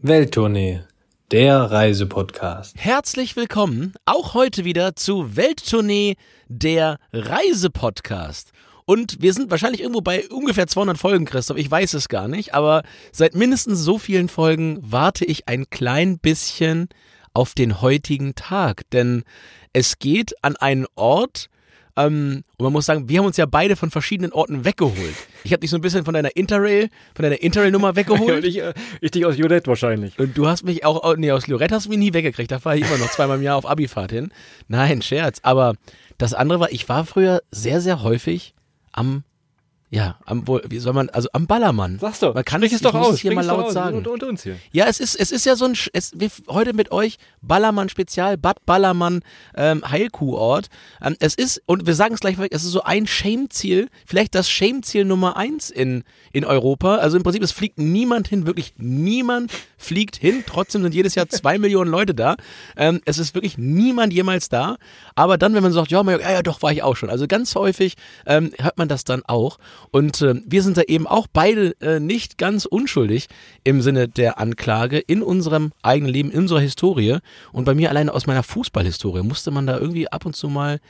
Welttournee, der Reisepodcast. Herzlich willkommen auch heute wieder zu Welttournee, der Reisepodcast. Und wir sind wahrscheinlich irgendwo bei ungefähr 200 Folgen, Christoph. Ich weiß es gar nicht, aber seit mindestens so vielen Folgen warte ich ein klein bisschen auf den heutigen Tag. Denn es geht an einen Ort, ähm, und man muss sagen, wir haben uns ja beide von verschiedenen Orten weggeholt. Ich habe dich so ein bisschen von deiner Interrail, von deiner Interrail-Nummer weggeholt. ich, äh, ich dich aus Lorette wahrscheinlich. Und du hast mich auch, nee, aus Lorette hast du mich nie weggekriegt. Da fahre ich immer noch zweimal im Jahr auf Abifahrt hin. Nein, Scherz. Aber das andere war, ich war früher sehr, sehr häufig am ja, am, wo, wie soll man, also am Ballermann. Sagst du, man kann es es doch aus, hier mal laut sagen. unter- unter uns hier. Ja, es ist, es ist ja so ein, es, wir, heute mit euch Ballermann Spezial, Bad Ballermann ähm, Heilkuhort. Ähm, es ist, und wir sagen es gleich weg, es ist so ein Shame-Ziel, vielleicht das Shame-Ziel Nummer eins in, in Europa. Also im Prinzip, es fliegt niemand hin, wirklich niemand fliegt hin. Trotzdem sind jedes Jahr zwei Millionen Leute da. Ähm, es ist wirklich niemand jemals da. Aber dann, wenn man sagt, ja, ja, ja, doch, war ich auch schon. Also ganz häufig ähm, hört man das dann auch. Und ähm, wir sind da eben auch beide äh, nicht ganz unschuldig im Sinne der Anklage in unserem eigenen Leben, in unserer Historie. Und bei mir alleine aus meiner Fußballhistorie musste man da irgendwie ab und zu mal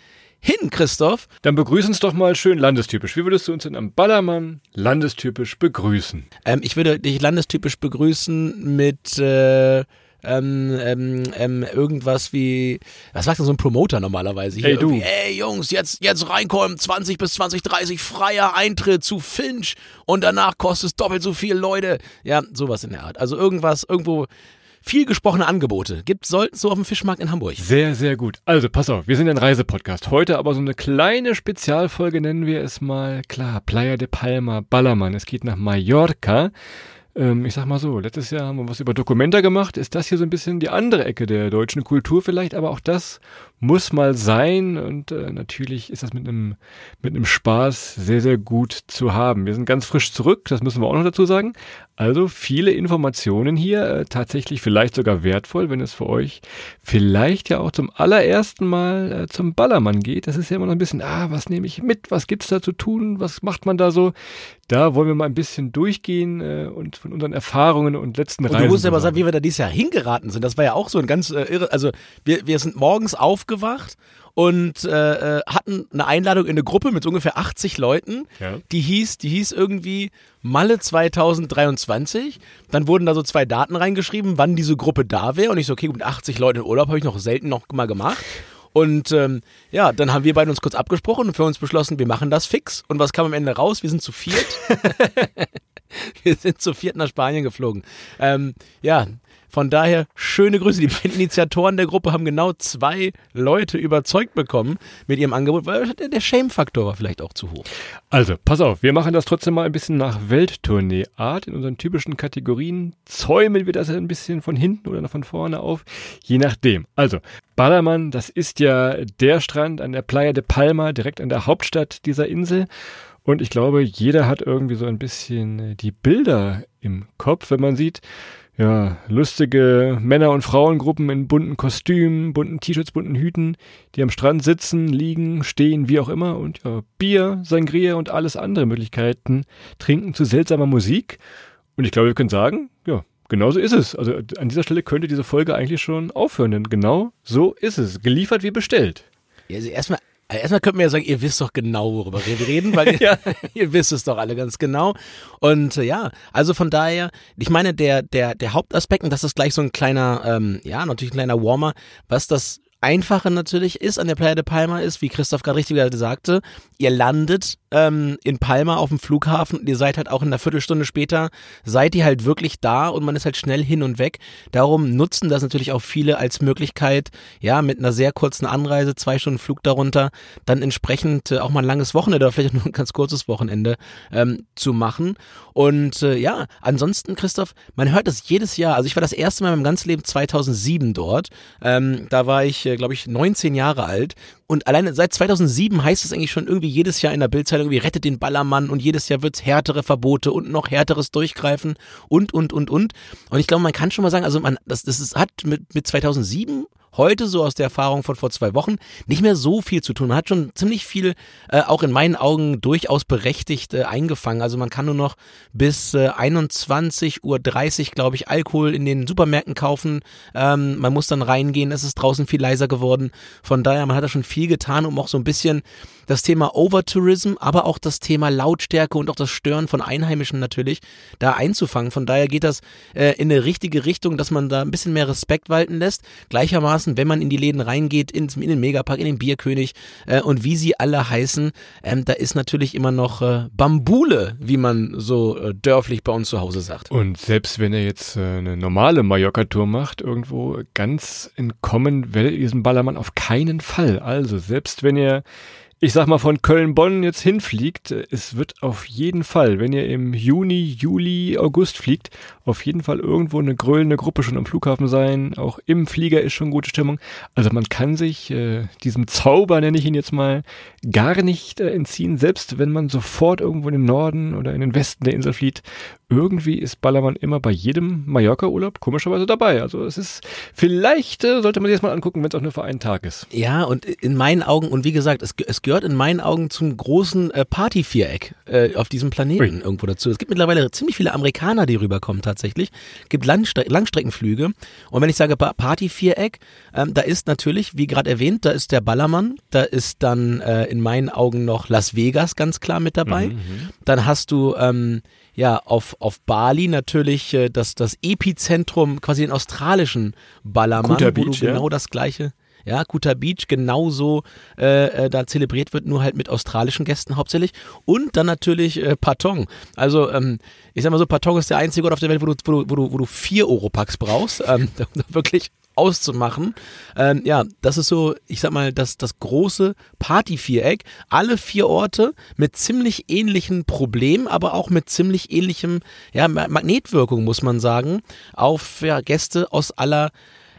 hin, Christoph. Dann begrüß uns doch mal schön landestypisch. Wie würdest du uns denn am Ballermann landestypisch begrüßen? Ähm, ich würde dich landestypisch begrüßen mit äh, ähm, ähm, ähm, irgendwas wie, was sagt denn so ein Promoter normalerweise? Hier Ey, du. Ey Jungs, jetzt, jetzt reinkommen, 20 bis 20, 30 freier Eintritt zu Finch und danach kostet es doppelt so viel, Leute. Ja, sowas in der Art. Also irgendwas, irgendwo viel gesprochene Angebote. Gibt sollten so auf dem Fischmarkt in Hamburg. Sehr, sehr gut. Also, pass auf, wir sind ein Reisepodcast. Heute aber so eine kleine Spezialfolge nennen wir es mal. Klar, Playa de Palma, Ballermann. Es geht nach Mallorca. Ähm, ich sag mal so, letztes Jahr haben wir was über Dokumenta gemacht. Ist das hier so ein bisschen die andere Ecke der deutschen Kultur vielleicht? Aber auch das muss mal sein. Und äh, natürlich ist das mit einem mit einem Spaß sehr, sehr gut zu haben. Wir sind ganz frisch zurück, das müssen wir auch noch dazu sagen. Also viele Informationen hier, äh, tatsächlich vielleicht sogar wertvoll, wenn es für euch vielleicht ja auch zum allerersten Mal äh, zum Ballermann geht. Das ist ja immer noch ein bisschen, ah, was nehme ich mit, was gibt's da zu tun, was macht man da so? Da wollen wir mal ein bisschen durchgehen äh, und von unseren Erfahrungen und letzten Und Reisen. du musst ja mal sagen, wie wir da dieses Jahr hingeraten sind. Das war ja auch so ein ganz äh, irre. Also wir, wir sind morgens aufgewacht und äh, äh, hatten eine Einladung in eine Gruppe mit ungefähr 80 Leuten. Ja. Die hieß, die hieß irgendwie Malle 2023. Dann wurden da so zwei Daten reingeschrieben, wann diese Gruppe da wäre. Und ich so, okay, mit 80 Leuten in Urlaub habe ich noch selten noch mal gemacht. Und ähm, ja, dann haben wir beide uns kurz abgesprochen und für uns beschlossen, wir machen das fix. Und was kam am Ende raus? Wir sind zu viert. wir sind zu viert nach Spanien geflogen. Ähm, ja, von daher schöne Grüße. Die beiden Initiatoren der Gruppe haben genau zwei Leute überzeugt bekommen mit ihrem Angebot, weil der, Shame-Faktor war vielleicht auch zu hoch. Also, pass auf, wir machen das trotzdem mal ein bisschen nach Welttournee-Art. In unseren typischen Kategorien zäumen wir das ein bisschen von hinten oder von vorne auf, je nachdem. Also, Ballermann, das ist ja der Strand an der Playa de Palma, direkt an der Hauptstadt dieser Insel. Und ich glaube, jeder hat irgendwie so ein bisschen äh, die Bilder im Kopf, wenn man sieht, ja, lustige Männer- und Frauengruppen in bunten Kostümen, bunten T-Shirts, bunten Hüten, die am Strand sitzen, liegen, stehen, wie auch immer und ja, Bier, Sangria und alles andere Möglichkeiten trinken zu seltsamer Musik. Und ich glaube, wir können sagen, ja, genauso ist es. Also an dieser Stelle könnte diese Folge eigentlich schon aufhören, denn genau so ist es. Geliefert wie bestellt. Also erstmal, also erstmal könnten wir ja sagen, ihr wisst doch genau, worüber wir reden, weil ihr, ihr wisst es doch alle ganz genau. Und äh, ja, also von daher, ich meine, der, der, der Hauptaspekt, und das ist gleich so ein kleiner, ähm, ja, natürlich ein kleiner Warmer, was das Einfache natürlich ist an der Playa de Palma ist, wie Christoph gerade richtig wieder sagte, ihr landet ähm, in Palma auf dem Flughafen und ihr seid halt auch in einer Viertelstunde später, seid ihr halt wirklich da und man ist halt schnell hin und weg. Darum nutzen das natürlich auch viele als Möglichkeit, ja, mit einer sehr kurzen Anreise, zwei Stunden Flug darunter, dann entsprechend äh, auch mal ein langes Wochenende oder vielleicht auch nur ein ganz kurzes Wochenende ähm, zu machen. Und äh, ja, ansonsten, Christoph, man hört das jedes Jahr. Also ich war das erste Mal in meinem ganzen Leben 2007 dort. Ähm, da war ich, äh, glaube ich, 19 Jahre alt. Und alleine seit 2007 heißt es eigentlich schon irgendwie jedes Jahr in der Bildzeitung, irgendwie rettet den Ballermann und jedes Jahr wird's härtere Verbote und noch härteres Durchgreifen und, und, und, und. Und ich glaube, man kann schon mal sagen, also man, das, das ist, hat mit, mit 2007 heute so aus der Erfahrung von vor zwei Wochen nicht mehr so viel zu tun. Man hat schon ziemlich viel, äh, auch in meinen Augen durchaus berechtigt äh, eingefangen. Also man kann nur noch bis äh, 21.30 Uhr, glaube ich, Alkohol in den Supermärkten kaufen. Ähm, man muss dann reingehen, es ist draußen viel leiser geworden. Von daher, man hat da schon viel getan, um auch so ein bisschen das Thema Overtourism, aber auch das Thema Lautstärke und auch das Stören von Einheimischen natürlich da einzufangen. Von daher geht das äh, in eine richtige Richtung, dass man da ein bisschen mehr Respekt walten lässt. Gleichermaßen, wenn man in die Läden reingeht, in, in den Megapark, in den Bierkönig äh, und wie sie alle heißen, ähm, da ist natürlich immer noch äh, Bambule, wie man so äh, dörflich bei uns zu Hause sagt. Und selbst wenn er jetzt äh, eine normale Mallorca-Tour macht, irgendwo ganz entkommen will diesem Ballermann auf keinen Fall. Also selbst wenn ihr ich sag mal, von Köln-Bonn jetzt hinfliegt, es wird auf jeden Fall, wenn ihr im Juni, Juli, August fliegt, auf jeden Fall irgendwo eine grölende Gruppe schon am Flughafen sein. Auch im Flieger ist schon gute Stimmung. Also man kann sich äh, diesem Zauber, nenne ich ihn jetzt mal, gar nicht äh, entziehen, selbst wenn man sofort irgendwo in den Norden oder in den Westen der Insel flieht irgendwie ist Ballermann immer bei jedem Mallorca-Urlaub komischerweise dabei. Also es ist, vielleicht äh, sollte man sich das mal angucken, wenn es auch nur für einen Tag ist. Ja, und in meinen Augen, und wie gesagt, es, es gehört in meinen Augen zum großen äh, Party-Viereck äh, auf diesem Planeten Ui. irgendwo dazu. Es gibt mittlerweile ziemlich viele Amerikaner, die rüberkommen tatsächlich. Es gibt Langstre Langstreckenflüge. Und wenn ich sage Party-Viereck, ähm, da ist natürlich, wie gerade erwähnt, da ist der Ballermann, da ist dann äh, in meinen Augen noch Las Vegas ganz klar mit dabei. Mhm, mhm. dann hast du ähm, ja, auf, auf Bali natürlich äh, das, das Epizentrum, quasi den australischen Ballermann, Kuta wo Beach, du genau ja. das gleiche, ja, Kuta Beach genauso äh, äh, da zelebriert wird, nur halt mit australischen Gästen hauptsächlich. Und dann natürlich äh, Patong. Also, ähm, ich sag mal so, Patong ist der einzige Ort auf der Welt, wo du, wo du, wo du, wo du vier Europacks brauchst, ähm, wirklich auszumachen. Ähm, ja, das ist so, ich sag mal, das, das große Partyviereck. Alle vier Orte mit ziemlich ähnlichen Problemen, aber auch mit ziemlich ähnlichem, ja, Magnetwirkung, muss man sagen, auf ja, Gäste aus aller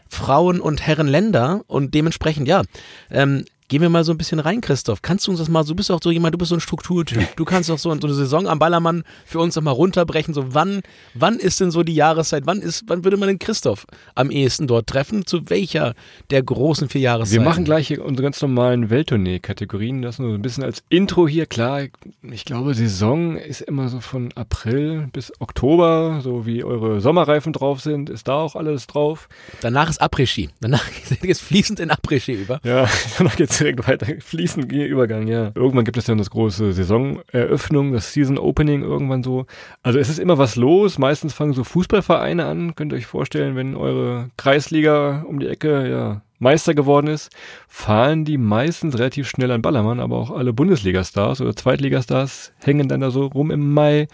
Frauen- und Herrenländer und dementsprechend, ja, ähm, Gehen wir mal so ein bisschen rein, Christoph. Kannst du uns das mal, du bist auch so jemand, du bist so ein Strukturtyp. Du kannst auch so, so eine Saison am Ballermann für uns nochmal runterbrechen. So, wann, wann ist denn so die Jahreszeit? Wann ist, wann würde man den Christoph am ehesten dort treffen? Zu welcher der großen vier Jahreszeiten? Wir machen gleich unsere ganz normalen Welttournee-Kategorien. Das nur so ein bisschen als Intro hier. Klar, ich glaube, Saison ist immer so von April bis Oktober, so wie eure Sommerreifen drauf sind, ist da auch alles drauf. Danach ist Après-Ski. Danach geht es fließend in Après-Ski über. Ja, danach geht's direkt weiter. Fließend Übergang, ja. Irgendwann gibt es dann das große Saisoneröffnung, das Season Opening irgendwann so. Also es ist immer was los. Meistens fangen so Fußballvereine an. Könnt ihr euch vorstellen, wenn eure Kreisliga um die Ecke, ja, Meister geworden ist, fahren die meistens relativ schnell an Ballermann, aber auch alle Bundesligastars oder Zweitligastars hängen dann da so rum im Mai.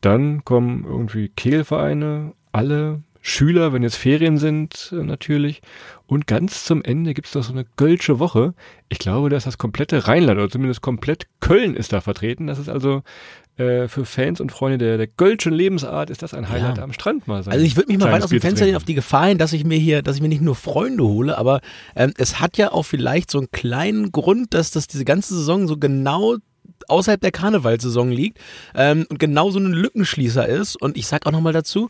Dann kommen irgendwie Kegelvereine, alle Schüler, wenn jetzt Ferien sind, äh, natürlich. Und ganz zum Ende gibt es noch so eine Kölsche Woche. Ich glaube, dass das komplette Rheinland oder zumindest komplett Köln ist da vertreten. Das ist also äh, für Fans und Freunde der, der Kölschen Lebensart ist das ein Highlight ja. am Strand mal sein. Also ich würde mich mal weit aus dem Fenster lehnen auf die Gefahr hin, dass ich mir hier, dass ich mir nicht nur Freunde hole, aber ähm, es hat ja auch vielleicht so einen kleinen Grund, dass das diese ganze Saison so genau außerhalb der Karnevalsaison liegt ähm, und genau so ein Lückenschließer ist. Und ich sag auch nochmal dazu,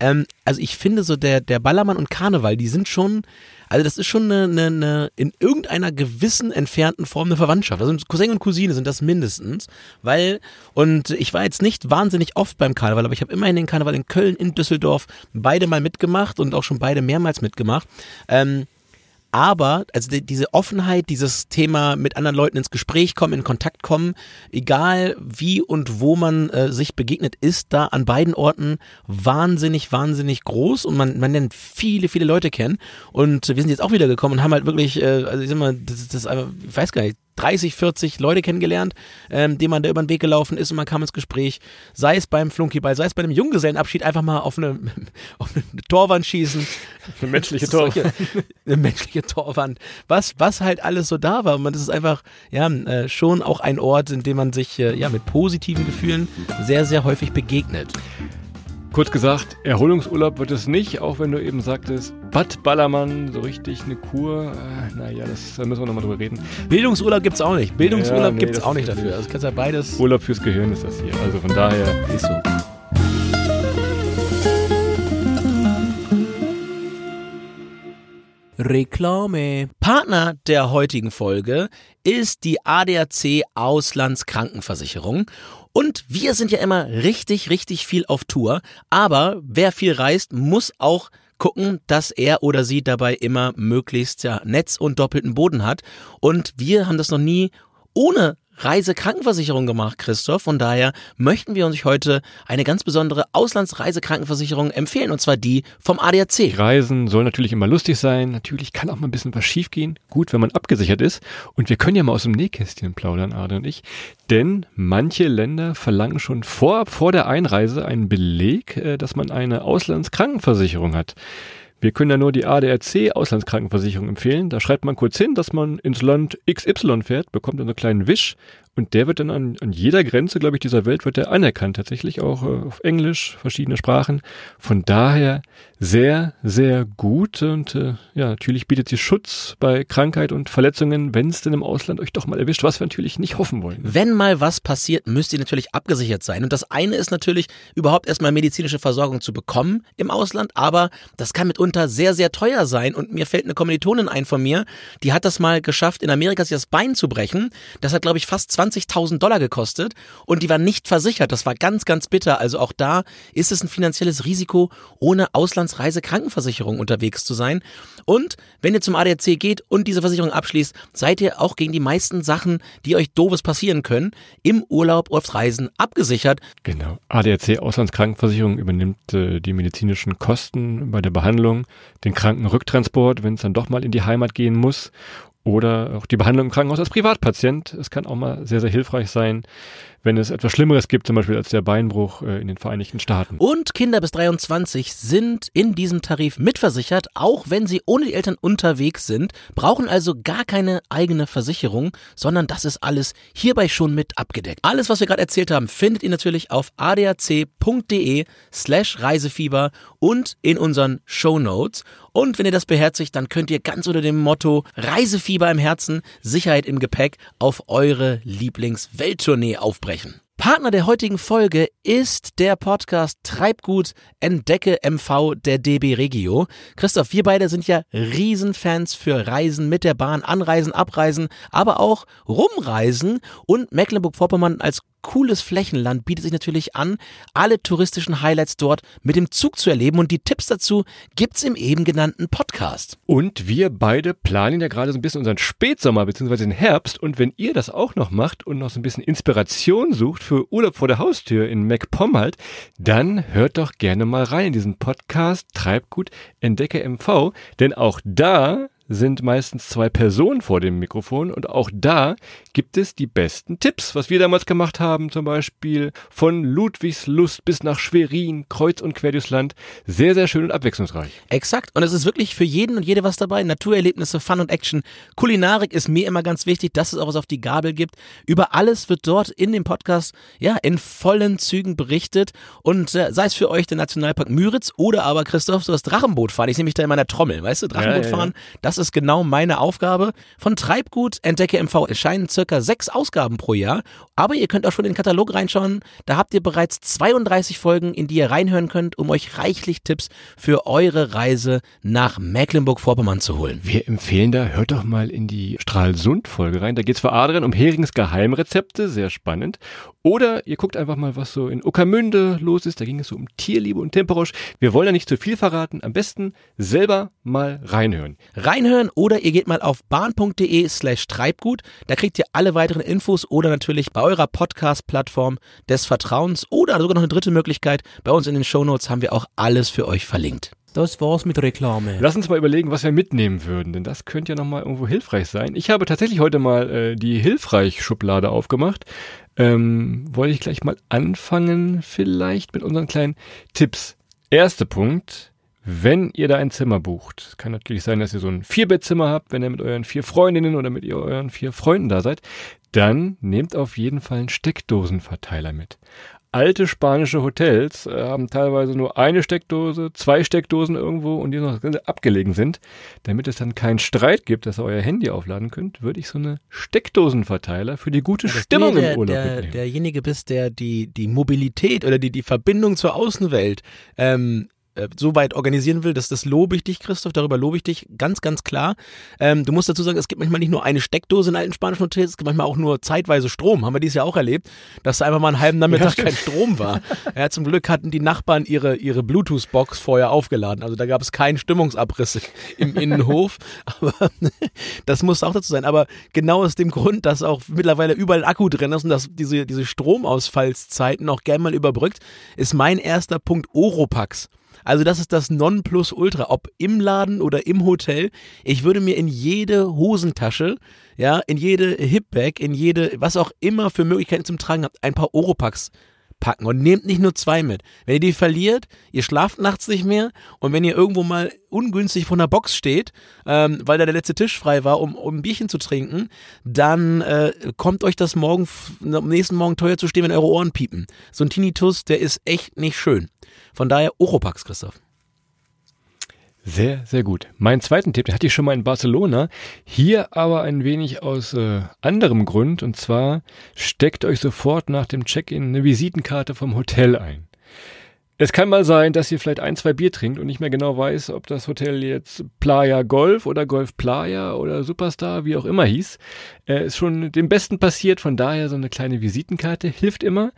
ähm, also ich finde so der, der Ballermann und Karneval, die sind schon, also das ist schon eine, eine, eine in irgendeiner gewissen entfernten Form eine Verwandtschaft. Also Cousin und Cousine sind das mindestens, weil, und ich war jetzt nicht wahnsinnig oft beim Karneval, aber ich habe immerhin den Karneval in Köln, in Düsseldorf beide mal mitgemacht und auch schon beide mehrmals mitgemacht. Ähm, aber, also die, diese Offenheit, dieses Thema mit anderen Leuten ins Gespräch kommen, in Kontakt kommen, egal wie und wo man äh, sich begegnet, ist da an beiden Orten wahnsinnig, wahnsinnig groß und man, man lernt viele, viele Leute kennen. Und wir sind jetzt auch wieder gekommen und haben halt wirklich, äh, also ich sag mal, das, das, ich weiß gar nicht, 30, 40 Leute kennengelernt, ähm, denen man da über den Weg gelaufen ist und man kam ins Gespräch, sei es beim Flunkyball, sei es bei einem Junggesellenabschied, einfach mal auf eine, auf eine Torwand schießen. Eine menschliche Torwand. eine menschliche Torwand. Was, was halt alles so da war. Und das ist einfach, ja, äh, schon auch ein Ort, in dem man sich, äh, ja, mit positiven Gefühlen sehr, sehr häufig begegnet. Kurz gesagt, Erholungsurlaub wird es nicht, auch wenn du eben sagtest, Bad Ballermann, so richtig eine Kur. Äh, naja, das, da müssen wir nochmal drüber reden. Bildungsurlaub gibt es auch nicht. Bildungsurlaub ja, nee, gibt es auch nicht dafür. Also kannst ja beides. Urlaub fürs Gehirn ist das hier. Also von daher. Ist so. Reklame. Partner der heutigen Folge ist die ADAC Auslandskrankenversicherung. Und wir sind ja immer richtig, richtig viel auf Tour. Aber wer viel reist, muss auch gucken, dass er oder sie dabei immer möglichst ja, Netz und doppelten Boden hat. Und wir haben das noch nie ohne Reisekrankenversicherung gemacht, Christoph. Von daher möchten wir uns heute eine ganz besondere Auslandsreisekrankenversicherung empfehlen, und zwar die vom ADAC. Reisen soll natürlich immer lustig sein. Natürlich kann auch mal ein bisschen was schiefgehen. Gut, wenn man abgesichert ist. Und wir können ja mal aus dem Nähkästchen plaudern, Ade und ich. Denn manche Länder verlangen schon vorab vor der Einreise einen Beleg, äh, dass man eine Auslandskrankenversicherung hat. Wir können ja nur die ADRC Auslandskrankenversicherung empfehlen. Da schreibt man kurz hin, dass man ins Land XY fährt, bekommt einen kleinen Wisch und der wird dann an, an jeder Grenze, glaube ich, dieser Welt wird der anerkannt, tatsächlich auch äh, auf Englisch, verschiedene Sprachen. Von daher sehr, sehr gut und äh, ja, natürlich bietet sie Schutz bei Krankheit und Verletzungen, wenn es denn im Ausland euch doch mal erwischt, was wir natürlich nicht hoffen wollen. Wenn mal was passiert, müsst ihr natürlich abgesichert sein. Und das eine ist natürlich, überhaupt erstmal medizinische Versorgung zu bekommen im Ausland, aber das kann mitunter sehr, sehr teuer sein. Und mir fällt eine Kommilitonin ein von mir, die hat das mal geschafft, in Amerika sich das Bein zu brechen. Das hat, glaube ich, fast 20 20.000 Dollar gekostet und die war nicht versichert. Das war ganz, ganz bitter. Also auch da ist es ein finanzielles Risiko, ohne Auslandsreisekrankenversicherung unterwegs zu sein. Und wenn ihr zum ADAC geht und diese Versicherung abschließt, seid ihr auch gegen die meisten Sachen, die euch doofes passieren können, im Urlaub auf Reisen abgesichert. Genau. ADAC Auslandskrankenversicherung übernimmt äh, die medizinischen Kosten bei der Behandlung, den Krankenrücktransport, wenn es dann doch mal in die Heimat gehen muss oder auch die Behandlung im Krankenhaus als Privatpatient. Es kann auch mal sehr, sehr hilfreich sein, wenn es etwas Schlimmeres gibt, zum Beispiel als der Beinbruch äh, in den Vereinigten Staaten. Und Kinder bis 23 sind in diesem Tarif mitversichert, auch wenn sie ohne die Eltern unterwegs sind, brauchen also gar keine eigene Versicherung, sondern das ist alles hierbei schon mit abgedeckt. Alles, was wir gerade erzählt haben, findet ihr natürlich auf adac.de slash Reisefieber und in unseren Show Notes. Und wenn ihr das beherzigt, dann könnt ihr ganz unter dem Motto Reisefieber im Herzen, Sicherheit im Gepäck auf eure Lieblingswelttournee aufbrechen. Partner der heutigen Folge ist der Podcast Treibgut Entdecke MV der DB Regio. Christoph, wir beide sind ja Riesenfans für Reisen mit der Bahn, Anreisen, Abreisen, aber auch Rumreisen und Mecklenburg-Vorpommern als cooles Flächenland bietet sich natürlich an, alle touristischen Highlights dort mit dem Zug zu erleben und die Tipps dazu gibt's im eben genannten Podcast. Und wir beide planen ja gerade so ein bisschen unseren Spätsommer bzw. den Herbst und wenn ihr das auch noch macht und noch so ein bisschen Inspiration sucht für Urlaub vor der Haustür in MacPom dann hört doch gerne mal rein in diesen Podcast Treibgut Entdecke MV, denn auch da sind meistens zwei Personen vor dem Mikrofon und auch da gibt es die besten Tipps, was wir damals gemacht haben, zum Beispiel von Ludwigslust bis nach Schwerin, kreuz und quer durchs Land. Sehr, sehr schön und abwechslungsreich. Exakt. Und es ist wirklich für jeden und jede was dabei. Naturerlebnisse, Fun und Action. Kulinarik ist mir immer ganz wichtig, dass es auch was auf die Gabel gibt. Über alles wird dort in dem Podcast, ja, in vollen Zügen berichtet. Und äh, sei es für euch der Nationalpark Müritz oder aber Christoph, so das Drachenboot fahren. Ich sehe mich da in meiner Trommel, weißt du? Drachenboot ja, ja, ja. fahren, das ist genau meine Aufgabe. Von Treibgut Entdecke MV erscheinen circa sechs Ausgaben pro Jahr. Aber ihr könnt auch schon in den Katalog reinschauen. Da habt ihr bereits 32 Folgen, in die ihr reinhören könnt, um euch reichlich Tipps für eure Reise nach Mecklenburg-Vorpommern zu holen. Wir empfehlen da, hört doch mal in die Stralsund-Folge rein. Da geht es für Adrian um Herings Geheimrezepte, sehr spannend. Oder ihr guckt einfach mal, was so in Uckermünde los ist. Da ging es so um Tierliebe und Temperosch. Wir wollen ja nicht zu viel verraten. Am besten selber mal reinhören. Reinhören oder ihr geht mal auf bahn.de slash Treibgut. Da kriegt ihr alle weiteren Infos oder natürlich bei eurer Podcast-Plattform des Vertrauens oder sogar noch eine dritte Möglichkeit. Bei uns in den Shownotes haben wir auch alles für euch verlinkt. Das war's mit Reklame. Lass uns mal überlegen, was wir mitnehmen würden, denn das könnte ja nochmal irgendwo hilfreich sein. Ich habe tatsächlich heute mal äh, die Hilfreich-Schublade aufgemacht. Ähm, wollte ich gleich mal anfangen, vielleicht mit unseren kleinen Tipps. Erster Punkt, wenn ihr da ein Zimmer bucht, kann natürlich sein, dass ihr so ein Vierbettzimmer habt, wenn ihr mit euren vier Freundinnen oder mit euren vier Freunden da seid, dann nehmt auf jeden Fall einen Steckdosenverteiler mit alte spanische Hotels äh, haben teilweise nur eine Steckdose, zwei Steckdosen irgendwo und die noch abgelegen sind. Damit es dann keinen Streit gibt, dass ihr euer Handy aufladen könnt, würde ich so eine Steckdosenverteiler für die gute ja, Stimmung der, im Urlaub der, mitnehmen. Derjenige bist, der die, die Mobilität oder die, die Verbindung zur Außenwelt ähm, äh, so weit organisieren will, dass das lobe ich dich, Christoph, darüber lobe ich dich ganz, ganz klar. Ähm, du musst dazu sagen, es gibt manchmal nicht nur eine Steckdose in alten spanischen Hotels, es gibt manchmal auch nur zeitweise Strom. Haben wir dieses Jahr auch erlebt, dass da einfach mal einen halben Nachmittag ja, kein Strom war. Ja, zum Glück hatten die Nachbarn ihre, ihre Bluetooth-Box vorher aufgeladen. Also da gab es keinen Stimmungsabriss im Innenhof. Aber das muss auch dazu sein. Aber genau aus dem Grund, dass auch mittlerweile überall Akku drin ist und dass diese, diese Stromausfallszeiten auch gerne mal überbrückt, ist mein erster Punkt Oropax. Also das ist das Nonplusultra, ob im Laden oder im Hotel. Ich würde mir in jede Hosentasche, ja, in jede Hipbag, in jede, was auch immer für Möglichkeiten zum Tragen habt, ein paar Oropax packen und nehmt nicht nur zwei mit. Wenn ihr die verliert, ihr schlaft nachts nicht mehr und wenn ihr irgendwo mal ungünstig vor einer Box steht, ähm, weil da der letzte Tisch frei war, um, um ein Bierchen zu trinken, dann äh, kommt euch das morgen, am nächsten Morgen teuer zu stehen, wenn eure Ohren piepen. So ein Tinnitus, der ist echt nicht schön. Von daher Oropax, Christoph. Sehr, sehr gut. Mein zweiten Tipp, den hatte ich schon mal in Barcelona. Hier aber ein wenig aus äh, anderem Grund. Und zwar steckt euch sofort nach dem Check-in eine Visitenkarte vom Hotel ein. Es kann mal sein, dass ihr vielleicht ein, zwei Bier trinkt und nicht mehr genau weiß, ob das Hotel jetzt Playa Golf oder Golf Playa oder Superstar, wie auch immer hieß. Äh, ist schon dem Besten passiert, von daher so eine kleine Visitenkarte hilft immer.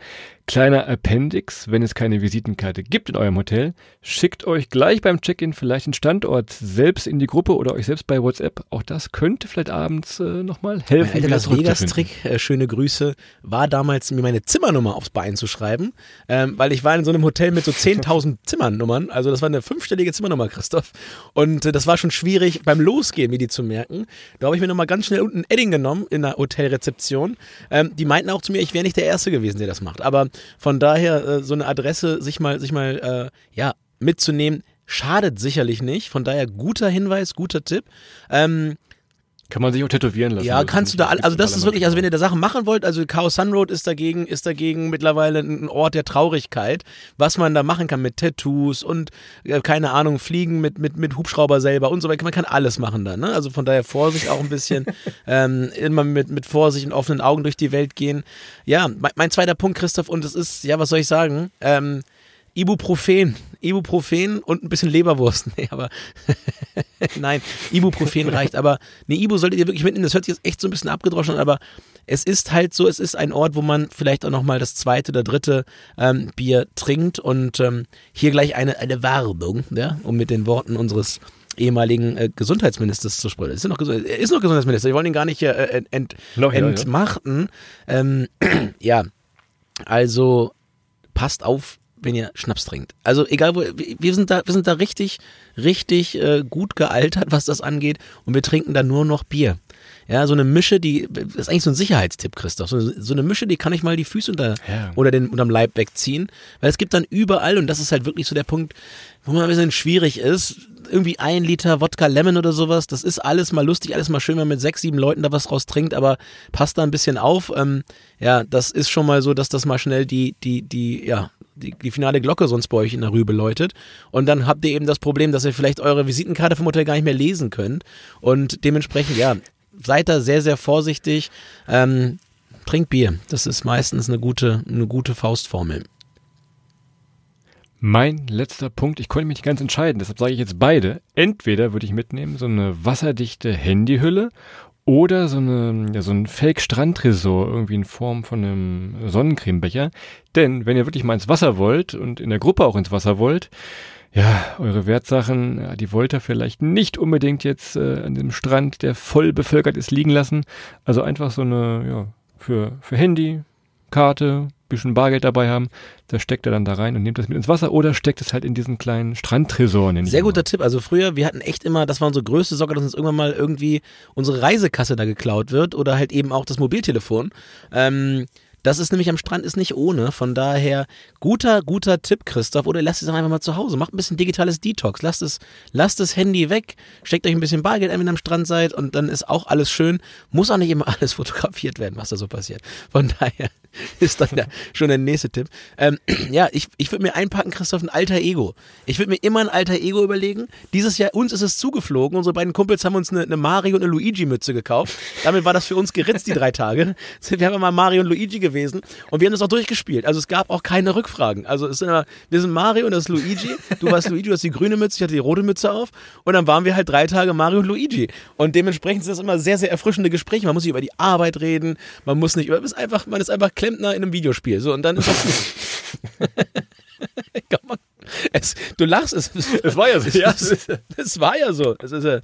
Kleiner Appendix, wenn es keine Visitenkarte gibt in eurem Hotel, schickt euch gleich beim Check-in vielleicht den Standort selbst in die Gruppe oder euch selbst bei WhatsApp. Auch das könnte vielleicht abends äh, nochmal helfen. Mein alter Las Vegas-Trick, äh, schöne Grüße, war damals mir meine Zimmernummer aufs Bein zu schreiben, ähm, weil ich war in so einem Hotel mit so 10.000 Zimmernummern, also das war eine fünfstellige Zimmernummer, Christoph. Und äh, das war schon schwierig beim Losgehen, mir die zu merken. Da habe ich mir nochmal ganz schnell unten Edding genommen in der Hotelrezeption. Ähm, die meinten auch zu mir, ich wäre nicht der Erste gewesen, der das macht. Aber von daher äh, so eine Adresse sich mal, sich mal äh, ja, mitzunehmen, schadet sicherlich nicht. Von daher guter Hinweis, guter Tipp. Ähm, kann man sich auch tätowieren lassen. Ja, kannst du da, also das ist wirklich, also wenn ihr da Sachen machen wollt, also Chaos Sun Road ist dagegen, ist dagegen mittlerweile ein Ort der Traurigkeit, was man da machen kann mit Tattoos und, äh, keine Ahnung, Fliegen mit, mit, mit Hubschrauber selber und so weiter. Man kann alles machen da, ne? Also von daher Vorsicht auch ein bisschen, ähm, immer mit, mit Vorsicht und offenen Augen durch die Welt gehen. Ja, mein, mein zweiter Punkt, Christoph, und es ist, ja, was soll ich sagen? Ähm, Ibuprofen, Ibuprofen und ein bisschen Leberwurst. Nee, aber nein, Ibuprofen reicht. Aber ne, Ibu solltet ihr wirklich mitnehmen. Das hört sich jetzt echt so ein bisschen abgedroschen an, aber es ist halt so, es ist ein Ort, wo man vielleicht auch nochmal das zweite oder dritte ähm, Bier trinkt und ähm, hier gleich eine, eine Werbung, ja, um mit den Worten unseres ehemaligen äh, Gesundheitsministers zu sprechen. Ist, noch, er ist noch Gesundheitsminister, wir wollen ihn gar nicht hier äh, ent, noch, entmachten. Ja, ja. Ähm, ja, also passt auf, wenn ihr Schnaps trinkt. Also egal wo, wir sind da, wir sind da richtig, richtig äh, gut gealtert, was das angeht und wir trinken da nur noch Bier. Ja, so eine Mische, die das ist eigentlich so ein Sicherheitstipp, Christoph. So, so eine Mische, die kann ich mal die Füße unter ja. oder den unterm Leib wegziehen, weil es gibt dann überall und das ist halt wirklich so der Punkt, wo man ein bisschen schwierig ist. Irgendwie ein Liter Wodka Lemon oder sowas, das ist alles mal lustig, alles mal schön, wenn man mit sechs, sieben Leuten da was raus trinkt, aber passt da ein bisschen auf. Ähm, ja, das ist schon mal so, dass das mal schnell die, die, die, ja, die, die finale Glocke sonst bei euch in der Rübe läutet. Und dann habt ihr eben das Problem, dass ihr vielleicht eure Visitenkarte vom Hotel gar nicht mehr lesen könnt. Und dementsprechend, ja, seid da sehr, sehr vorsichtig. Ähm, trinkt Bier. Das ist meistens eine gute, eine gute Faustformel. Mein letzter Punkt, ich konnte mich nicht ganz entscheiden, deshalb sage ich jetzt beide. Entweder würde ich mitnehmen so eine wasserdichte Handyhülle oder so, eine, ja, so ein Fake-Strandtresor, irgendwie in Form von einem Sonnencremebecher. Denn wenn ihr wirklich mal ins Wasser wollt und in der Gruppe auch ins Wasser wollt, ja, eure Wertsachen, ja, die wollt ihr vielleicht nicht unbedingt jetzt äh, an dem Strand, der voll bevölkert ist, liegen lassen. Also einfach so eine, ja, für, für Handy, Karte, bisschen Bargeld dabei haben, das steckt er dann da rein und nimmt das mit ins Wasser oder steckt es halt in diesen kleinen Strandtresor. Sehr guter Tipp. Also früher, wir hatten echt immer, das war unsere größte Sorge, dass uns irgendwann mal irgendwie unsere Reisekasse da geklaut wird oder halt eben auch das Mobiltelefon. Ähm, das ist nämlich am Strand ist nicht ohne. Von daher guter, guter Tipp, Christoph. Oder lasst es einfach mal zu Hause. Macht ein bisschen digitales Detox. Lasst es, lasst das Handy weg. Steckt euch ein bisschen Bargeld ein, wenn ihr am Strand seid. Und dann ist auch alles schön. Muss auch nicht immer alles fotografiert werden, was da so passiert. Von daher ist dann der, schon der nächste Tipp. Ähm, ja, ich, ich würde mir einpacken, Christoph, ein alter Ego. Ich würde mir immer ein alter Ego überlegen. Dieses Jahr, uns ist es zugeflogen. Unsere beiden Kumpels haben uns eine, eine Mario und eine Luigi-Mütze gekauft. Damit war das für uns geritzt, die drei Tage. Wir haben mal Mario und Luigi gewesen und wir haben das auch durchgespielt. Also es gab auch keine Rückfragen. Also es sind immer, wir sind Mario und das ist Luigi. Du warst Luigi, du hast die grüne Mütze, ich hatte die rote Mütze auf. Und dann waren wir halt drei Tage Mario und Luigi. Und dementsprechend sind das immer sehr, sehr erfrischende Gespräche. Man muss nicht über die Arbeit reden, man muss nicht über, ist einfach, man ist einfach Klempner in einem Videospiel. So, und dann ist das es, du lachst, es, Es war ja so. Ja. es, es war ja so. Es ist,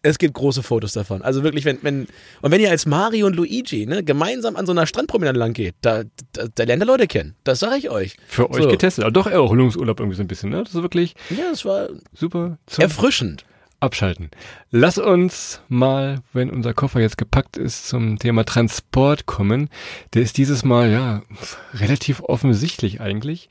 es gibt große Fotos davon. Also wirklich, wenn, wenn, und wenn ihr als Mario und Luigi ne, gemeinsam an so einer Strandpromenade lang geht, da, da, da lernt ihr Leute kennen. Das sage ich euch. Für euch So. getestet. Aber doch Erholungsurlaub irgendwie so ein bisschen, ne? Das ist wirklich Ja, das war super erfrischend. Abschalten. Lass uns mal, wenn unser Koffer jetzt gepackt ist, zum Thema Transport kommen. Der ist dieses Mal, ja, relativ offensichtlich eigentlich.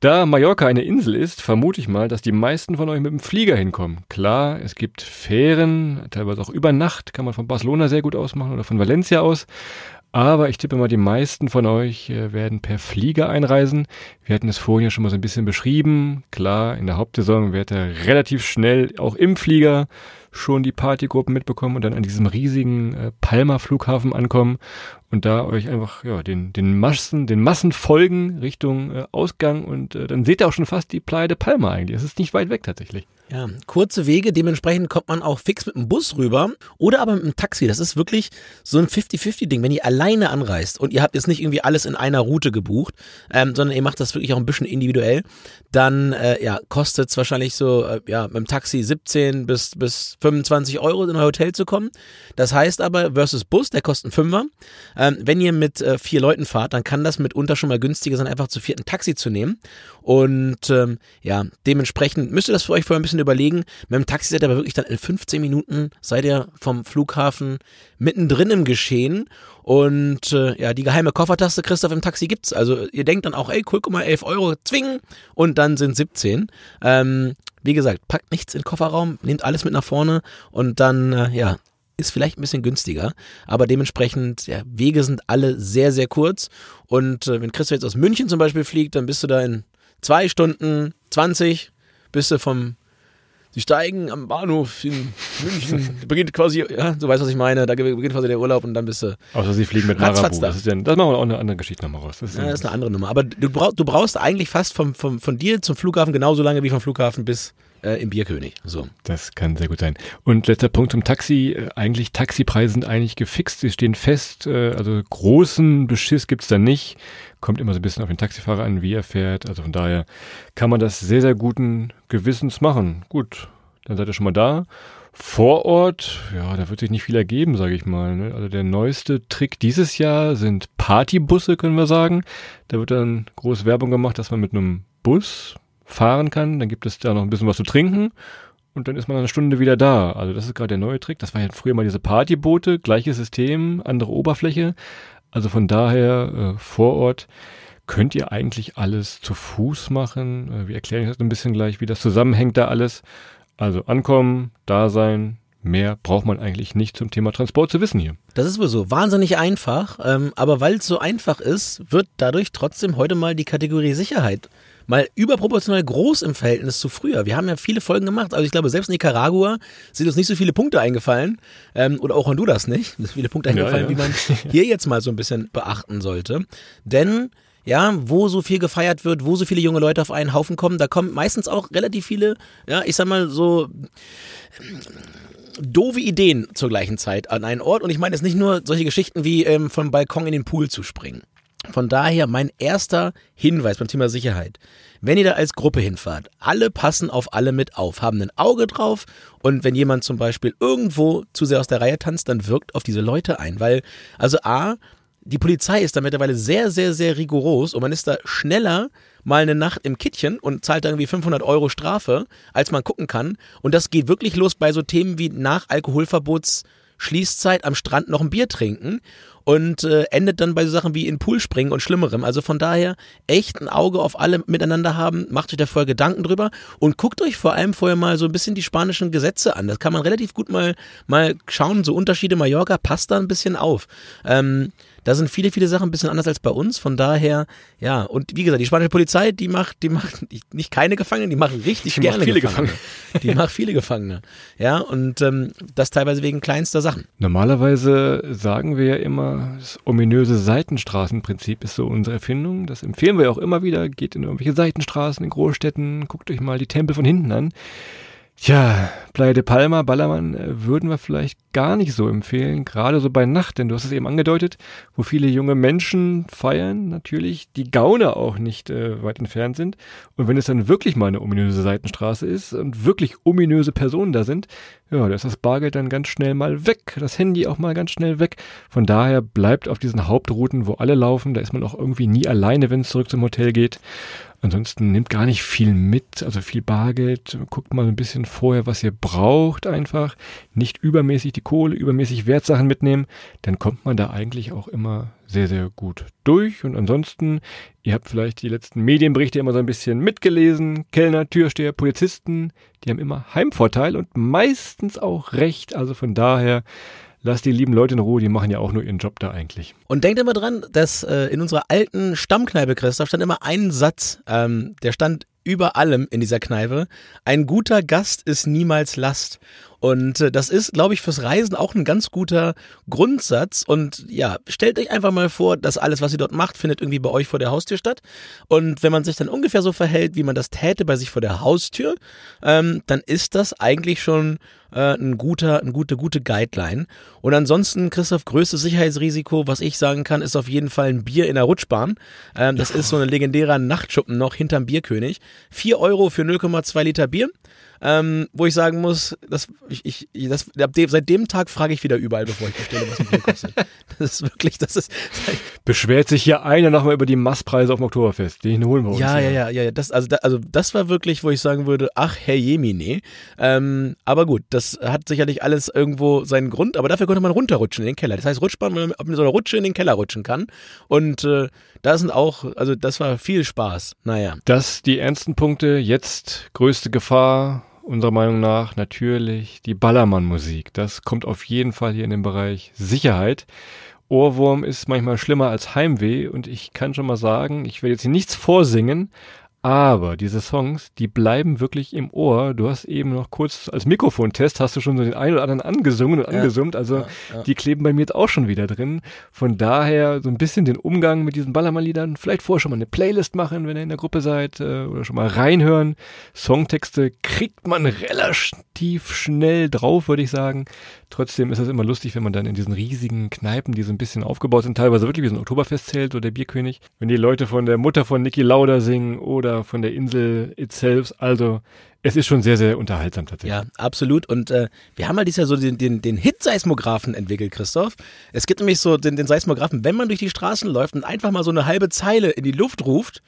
Da Mallorca eine Insel ist, vermute ich mal, dass die meisten von euch mit dem Flieger hinkommen. Klar, es gibt Fähren, teilweise auch über Nacht, kann man von Barcelona sehr gut ausmachen oder von Valencia aus. Aber ich tippe mal, die meisten von euch äh, werden per Flieger einreisen. Wir hatten es vorhin ja schon mal so ein bisschen beschrieben. Klar, in der Hauptsaison werdet ihr relativ schnell auch im Flieger schon die Partygruppen mitbekommen und dann an diesem riesigen äh, Palma-Flughafen ankommen und da euch einfach ja, den, den Massen, den Massen folgen Richtung äh, Ausgang und äh, dann seht ihr auch schon fast die Playa de Palma eigentlich. Es ist nicht weit weg tatsächlich. Ja, kurze Wege, dementsprechend kommt man auch fix mit dem Bus rüber oder aber mit dem Taxi. Das ist wirklich so ein 50-50-Ding. Wenn ihr alleine anreist und ihr habt jetzt nicht irgendwie alles in einer Route gebucht, ähm, sondern ihr macht das wirklich auch ein bisschen individuell, dann äh, ja, kostet es wahrscheinlich so, äh, ja, mit dem Taxi 17 bis, bis 25 Euro in euer Hotel zu kommen. Das heißt aber, versus Bus, der kostet einen Fünfer. Ähm, wenn ihr mit äh, vier Leuten fahrt, dann kann das mitunter schon mal günstiger sein, einfach zu vierten Taxi zu nehmen. Und ähm, ja, dementsprechend müsst ihr das für euch vorher ein bisschen überlegen. Mit dem Taxi seid ihr aber wirklich dann in 15 Minuten seid ihr vom Flughafen mittendrin im Geschehen. Und äh, ja, die geheime Koffertaste, Christoph, im Taxi gibt's. Also ihr denkt dann auch, ey, cool, guck mal, 11 Euro, zwingen. Und dann sind 17. Ähm, wie gesagt, packt nichts in den Kofferraum, nehmt alles mit nach vorne und dann, äh, ja, ist vielleicht ein bisschen günstiger, aber dementsprechend, ja, Wege sind alle sehr, sehr kurz. Und äh, wenn Christoph jetzt aus München zum Beispiel fliegt, dann bist du da in zwei Stunden 20, bist du vom, sie steigen am Bahnhof in München, beginnt quasi, ja, du weißt, was ich meine, da beginnt quasi der Urlaub und dann bist du, Außer sie fliegen mit Marabu. da. Das, ist ja, das machen wir auch eine andere Geschichte nochmal raus. Das ist ja, das ist eine andere Nummer. Aber du, brauch, du brauchst eigentlich fast vom, vom, von dir zum Flughafen genauso lange wie vom Flughafen bis äh, im Bierkönig. So. Das kann sehr gut sein. Und letzter Punkt zum Taxi. Äh, Eigentlich, Taxipreise sind eigentlich gefixt. Sie stehen fest. Äh, Also großen Beschiss gibt's da nicht. Kommt immer so ein bisschen auf den Taxifahrer an, wie er fährt. Also von daher kann man das sehr, sehr guten Gewissens machen. Gut, dann seid ihr schon mal da. Vor Ort, ja, da wird sich nicht viel ergeben, sage ich mal. Ne? Also der neueste Trick dieses Jahr sind Partybusse, können wir sagen. Da wird dann groß Werbung gemacht, dass man mit einem Bus fahren kann. Dann gibt es da noch ein bisschen was zu trinken und dann ist man eine Stunde wieder da. Also das ist gerade der neue Trick. Das war ja früher mal diese Partyboote, gleiches System, andere Oberfläche. Also von daher äh, vor Ort könnt ihr eigentlich alles zu Fuß machen. Äh, wir erklären euch das ein bisschen gleich, wie das zusammenhängt da alles. Also ankommen, da sein. Mehr braucht man eigentlich nicht zum Thema Transport zu wissen hier. Das ist wohl so. Wahnsinnig einfach. Ähm, aber weil es so einfach ist, wird dadurch trotzdem heute mal die Kategorie Sicherheit mal überproportional groß im Verhältnis zu früher. Wir haben ja viele Folgen gemacht. Also ich glaube, selbst in Nicaragua sind uns nicht so viele Punkte eingefallen. Ähm, oder auch Honduras nicht. So viele Punkte Ja, eingefallen, ja. wie man hier jetzt mal so ein bisschen beachten sollte. Denn ja, wo so viel gefeiert wird, wo so viele junge Leute auf einen Haufen kommen, da kommen meistens auch relativ viele, ja, ich sag mal so doofe Ideen zur gleichen Zeit an einen Ort. Und ich meine jetzt nicht nur solche Geschichten wie ähm, vom Balkon in den Pool zu springen. Von daher mein erster Hinweis beim Thema Sicherheit. Wenn ihr da als Gruppe hinfahrt, alle passen auf alle mit auf, haben ein Auge drauf und wenn jemand zum Beispiel irgendwo zu sehr aus der Reihe tanzt, dann wirkt auf diese Leute ein. Weil, also A, die Polizei ist da mittlerweile sehr, sehr, sehr rigoros und man ist da schneller mal eine Nacht im Kittchen und zahlt da irgendwie 500 Euro Strafe, als man gucken kann. Und das geht wirklich los bei so Themen wie nach Alkoholverbots Schließzeit am Strand noch ein Bier trinken. Und äh, endet dann bei so Sachen wie in Pool springen und Schlimmerem. Also von daher echt ein Auge auf alle miteinander haben, macht euch da vorher Gedanken drüber und guckt euch vor allem vorher mal so ein bisschen die spanischen Gesetze an. Das kann man relativ gut mal, mal schauen, so Unterschiede Mallorca passt da ein bisschen auf. Ähm, da sind viele, viele Sachen ein bisschen anders als bei uns. Von daher, ja, und wie gesagt, die spanische Polizei, die macht, die macht nicht keine Gefangenen, die machen richtig die gerne viele Gefangene. Gefangene. Die macht viele Gefangene. Ja, und ähm, das teilweise wegen kleinster Sachen. Normalerweise sagen wir ja immer, das ominöse Seitenstraßenprinzip ist so unsere Erfindung. Das empfehlen wir auch immer wieder. Geht in irgendwelche Seitenstraßen in Großstädten, guckt euch mal die Tempel von hinten an. Tja, Playa de Palma, Ballermann äh, würden wir vielleicht gar nicht so empfehlen, gerade so bei Nacht, denn du hast es eben angedeutet, wo viele junge Menschen feiern, natürlich die Gauner auch nicht äh, weit entfernt sind. Und wenn es dann wirklich mal eine ominöse Seitenstraße ist und wirklich ominöse Personen da sind, ja, da ist das Bargeld dann ganz schnell mal weg, das Handy auch mal ganz schnell weg. Von daher bleibt auf diesen Hauptrouten, wo alle laufen, da ist man auch irgendwie nie alleine, wenn es zurück zum Hotel geht. Ansonsten nimmt gar nicht viel mit, also viel Bargeld. Guckt mal ein bisschen vorher, was ihr braucht einfach. Nicht übermäßig die Kohle, übermäßig Wertsachen mitnehmen. Dann kommt man da eigentlich auch immer sehr, sehr gut durch. Und ansonsten, ihr habt vielleicht die letzten Medienberichte immer so ein bisschen mitgelesen. Kellner, Türsteher, Polizisten, die haben immer Heimvorteil und meistens auch recht. Also von daher lass die lieben Leute in Ruhe, die machen ja auch nur ihren Job da eigentlich. Und denkt immer dran, dass äh, in unserer alten Stammkneipe, Christoph, stand immer ein Satz, ähm, der stand über allem in dieser Kneipe. Ein guter Gast ist niemals Last. Und äh, das ist, glaube ich, fürs Reisen auch ein ganz guter Grundsatz. Und ja, stellt euch einfach mal vor, dass alles, was ihr dort macht, findet irgendwie bei euch vor der Haustür statt. Und wenn man sich dann ungefähr so verhält, wie man das täte bei sich vor der Haustür, ähm, dann ist das eigentlich schon äh, ein guter, eine gute, gute Guideline. Und ansonsten, Christoph, größtes Sicherheitsrisiko, was ich sagen kann, ist auf jeden Fall ein Bier in der Rutschbahn. Ähm, das ist so ein legendärer Nachtschuppen noch hinterm Bierkönig. Vier Euro für 0,2 Liter Bier ähm, wo ich sagen muss, dass ich, ich das, seit dem Tag frage ich wieder überall, bevor ich bestelle, was ein Bier kostet. Das ist wirklich, das ist. Beschwert sich hier einer nochmal über die Masspreise auf dem Oktoberfest. Den holen wir uns. Ja, ja, ja, ja. Das, also, da, also das war wirklich, wo ich sagen würde, ach, Herr Jemine. Ähm, aber gut, das hat sicherlich alles irgendwo seinen Grund, aber dafür konnte man runterrutschen in den Keller. Das heißt, Rutschbahn, wenn man mit so einer Rutsche in den Keller rutschen kann. Und äh, da sind auch, also das war viel Spaß. Naja. Das die ernsten Punkte. Jetzt größte Gefahr unserer Meinung nach natürlich die Ballermann-Musik. Das kommt auf jeden Fall hier in den Bereich Sicherheit. Ohrwurm ist manchmal schlimmer als Heimweh und ich kann schon mal sagen, ich werde jetzt hier nichts vorsingen, aber diese Songs, die bleiben wirklich im Ohr. Du hast eben noch kurz als Mikrofontest hast du schon so den einen oder anderen angesungen und angesummt. Also ja, ja. die kleben bei mir jetzt auch schon wieder drin. Von daher so ein bisschen den Umgang mit diesen Ballermann-Liedern. Vielleicht vorher schon mal eine Playlist machen, wenn ihr in der Gruppe seid äh, oder schon mal reinhören. Songtexte kriegt man relativ schnell drauf, würde ich sagen. Trotzdem ist es immer lustig, wenn man dann in diesen riesigen Kneipen, die so ein bisschen aufgebaut sind, teilweise wirklich wie so ein Oktoberfestzelt oder der Bierkönig, wenn die Leute von der Mutter von Niki Lauda singen oder von der Insel itself, also es ist schon sehr, sehr unterhaltsam tatsächlich. Ja, absolut. Und äh, wir haben halt dieses Jahr so den, den, den Hit-Seismographen entwickelt, Christoph. Es gibt nämlich so den, den Seismographen, wenn man durch die Straßen läuft und einfach mal so eine halbe Zeile in die Luft ruft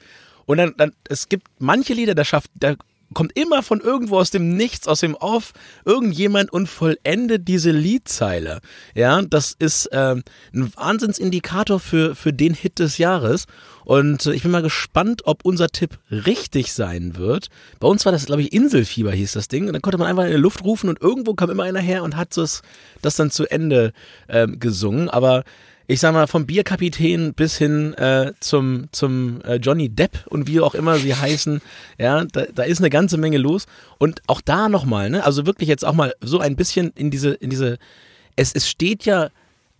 und dann, dann es gibt manche Lieder, da schafft, da kommt immer von irgendwo aus dem Nichts, aus dem Off, irgendjemand und vollendet diese Liedzeile. Ja, das ist ähm, ein Wahnsinnsindikator für, für den Hit des Jahres. Und äh, ich bin mal gespannt, ob unser Tipp richtig sein wird. Bei uns war das, glaube ich, Inselfieber hieß das Ding. Und dann konnte man einfach in die Luft rufen und irgendwo kam immer einer her und hat das, das dann zu Ende ähm, gesungen. Aber ich sag mal, vom Bierkapitän bis hin äh, zum, zum äh, Johnny Depp und wie auch immer sie heißen, ja, da, da ist eine ganze Menge los. Und auch da nochmal, ne, also wirklich jetzt auch mal so ein bisschen in diese, in diese, es, es steht ja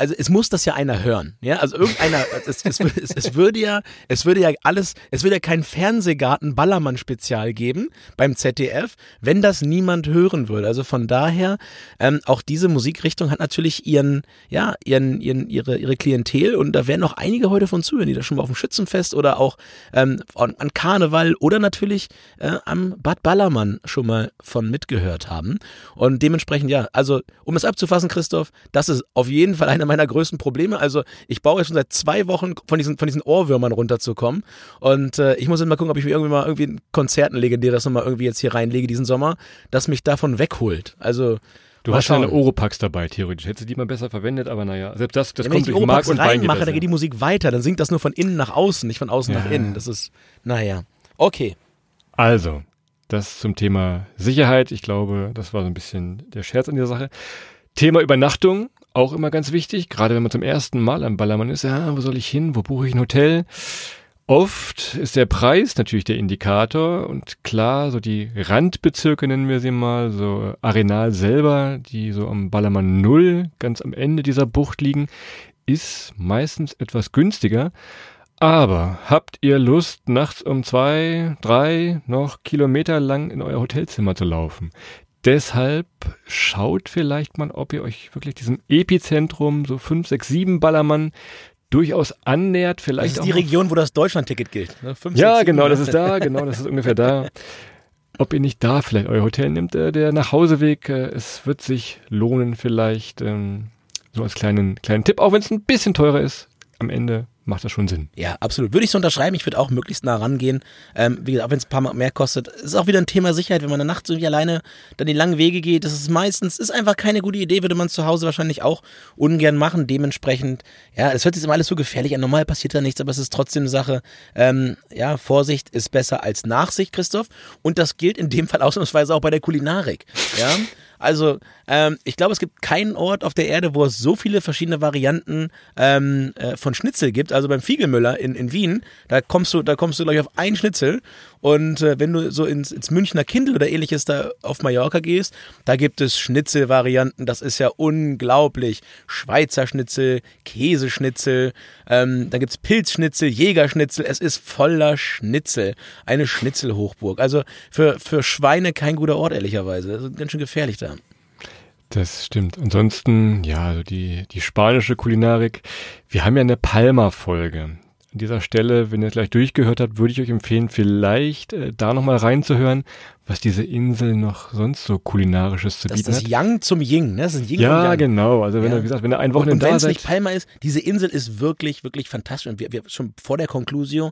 also es muss das ja einer hören, ja, also irgendeiner, es, es, es, es, würde ja, es würde ja alles, es würde ja kein Fernsehgarten Ballermann Spezial geben beim ZDF, wenn das niemand hören würde. Also von daher, ähm, auch diese Musikrichtung hat natürlich ihren, ja, ihren, ihren, ihre, ihre Klientel und da werden auch einige heute von zuhören, die da schon mal auf dem Schützenfest oder auch ähm, an, an Karneval oder natürlich äh, am Bad Ballermann schon mal von mitgehört haben. Und dementsprechend, ja, also um es abzufassen, Christoph, das ist auf jeden Fall einer meiner größten Probleme. Also ich baue schon seit zwei Wochen von diesen, von diesen Ohrwürmern runterzukommen. Und äh, ich muss jetzt mal gucken, ob ich mir irgendwie mal irgendwie ein Konzert, ein legendäres nochmal irgendwie jetzt hier reinlege diesen Sommer, das mich davon wegholt. Also Du hast ja schauen. eine Oropax dabei, theoretisch. Hättest du die mal besser verwendet, aber naja, selbst das, das Ja, kommt durch Mark Oropax und Bein reinmache, dann geht die. Musik weiter. Dann singt das nur von innen nach außen, nicht von außen Ja. nach innen. Das ist, naja. Okay. Also, das zum Thema Sicherheit. Ich glaube, das war so ein bisschen der Scherz an dieser Sache. Thema Übernachtung, auch immer ganz wichtig, gerade wenn man zum ersten Mal am Ballermann ist. Ja, wo soll ich hin? Wo buche ich ein Hotel? Oft ist der Preis natürlich der Indikator und klar, so die Randbezirke nennen wir sie mal, so Arenal selber, die so am Ballermann Null ganz am Ende dieser Bucht liegen, ist meistens etwas günstiger. Aber habt ihr Lust, nachts um zwei, drei noch Kilometer lang in euer Hotelzimmer zu laufen? Deshalb schaut vielleicht mal, ob ihr euch wirklich diesem Epizentrum, so fünf, sechs, sieben Ballermann, durchaus annähert. Das Vielleicht ist auch die Region, wo das Deutschlandticket gilt. Ne? Fünf, Ja, sechs, sieben, genau, das ist da, genau, das ist ungefähr da. Ob ihr nicht da vielleicht euer Hotel nimmt, äh, der Nachhauseweg, äh, es wird sich lohnen vielleicht, ähm, so als kleinen, kleinen Tipp, auch wenn es ein bisschen teurer ist, am Ende macht das schon Sinn. Ja, absolut. Würde ich so unterschreiben. Ich würde auch möglichst nah rangehen. Ähm, wie gesagt, auch wenn es ein paar Mal mehr kostet. Ist auch wieder ein Thema Sicherheit, wenn man nachts irgendwie alleine dann die langen Wege geht. Das ist meistens, ist einfach keine gute Idee, würde man zu Hause wahrscheinlich auch ungern machen. Dementsprechend, ja, es hört sich immer alles so gefährlich an. Normal passiert da nichts, aber es ist trotzdem eine Sache. Ähm, ja, Vorsicht ist besser als Nachsicht, Christoph. Und das gilt in dem Fall ausnahmsweise auch bei der Kulinarik. Ja. Also, ähm, ich glaube, es gibt keinen Ort auf der Erde, wo es so viele verschiedene Varianten ähm, äh, von Schnitzel gibt. Also beim Fiegelmüller in, in Wien, da kommst du, da kommst du, glaube ich, auf ein Schnitzel. Und äh, wenn du so ins, ins Münchner Kindl oder ähnliches da auf Mallorca gehst, da gibt es Schnitzelvarianten. Das ist ja unglaublich. Schweizer Schnitzel, Käseschnitzel, ähm, dann gibt's Pilzschnitzel, Jägerschnitzel. Es ist voller Schnitzel. Eine Schnitzelhochburg. Also für, für Schweine kein guter Ort, ehrlicherweise. Das ist ganz schön gefährlich da. Das stimmt. Ansonsten, ja, also die, die spanische Kulinarik. Wir haben ja eine Palma-Folge. An dieser Stelle, wenn ihr es gleich durchgehört habt, würde ich euch empfehlen, vielleicht äh, da nochmal reinzuhören, was diese Insel noch sonst so kulinarisches zu Das ist bieten das hat. Yang zum Ying, ne? Das ist Yin und Ja, Yang. genau. Also wenn Ja. ihr, wie gesagt, wenn ihr ein Und, Wochenende wenn da es nicht seid, Palma ist, diese Insel ist wirklich, wirklich fantastisch. Und wir, wir schon vor der Konklusion,